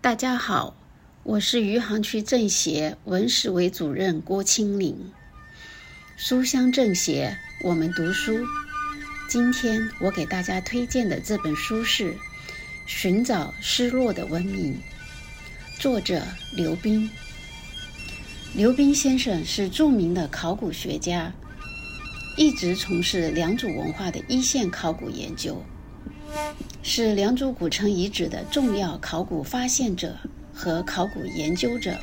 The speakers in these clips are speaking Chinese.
大家好，我是余杭区政协文史委主任郭清玲。书香政协，我们读书。今天我给大家推荐的这本书是《寻找失落的文明》，作者刘斌。刘斌先生是著名的考古学家，一直从事良渚文化的一线考古研究。是良渚古城遗址的重要考古发现者和考古研究者，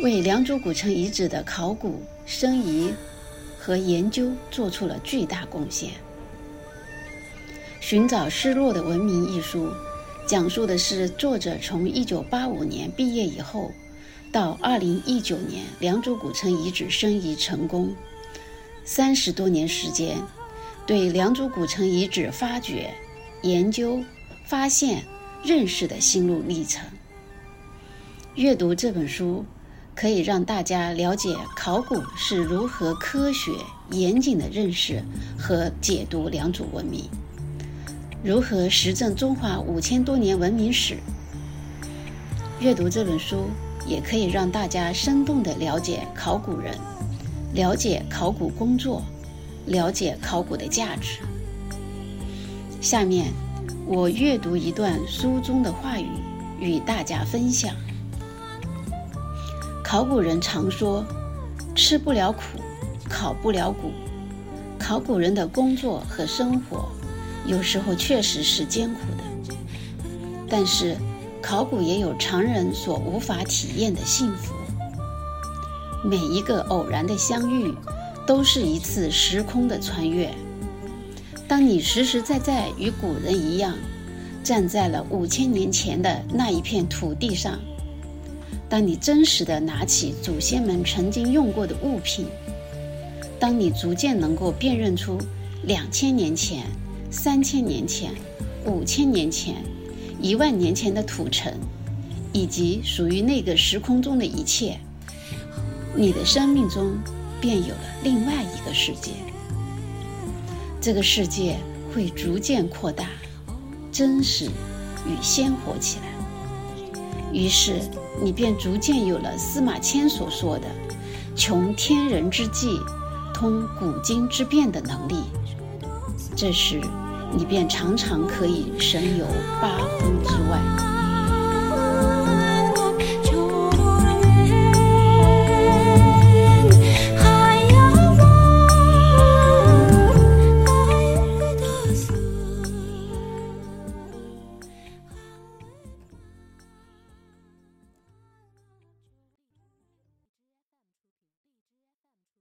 为良渚古城遗址的考古、申遗和研究做出了巨大贡献。《寻找失落的文明》一书，讲述的是作者从1985年毕业以后，到2019年良渚古城遗址申遗成功，三十多年时间，对良渚古城遗址发掘。研究、发现、认识的心路历程。阅读这本书，可以让大家了解考古是如何科学、严谨的认识和解读良渚文明，如何实证中华五千多年文明史。阅读这本书，也可以让大家生动地了解考古人，了解考古工作，了解考古的价值。下面，我阅读一段书中的话语，与大家分享。考古人常说：“吃不了苦，考不了古。”考古人的工作和生活，有时候确实是艰苦的。但是，考古也有常人所无法体验的幸福。每一个偶然的相遇，都是一次时空的穿越。当你实实在在与古人一样，站在了五千年前的那一片土地上；当你真实的拿起祖先们曾经用过的物品；当你逐渐能够辨认出两千年前、三千年前、五千年前、一万年前的土城，以及属于那个时空中的一切，你的生命中便有了另外一个世界。这个世界会逐渐扩大、真实与鲜活起来，于是你便逐渐有了司马迁所说的“穷天人之际，通古今之变”的能力。这时，你便常常可以神游八荒。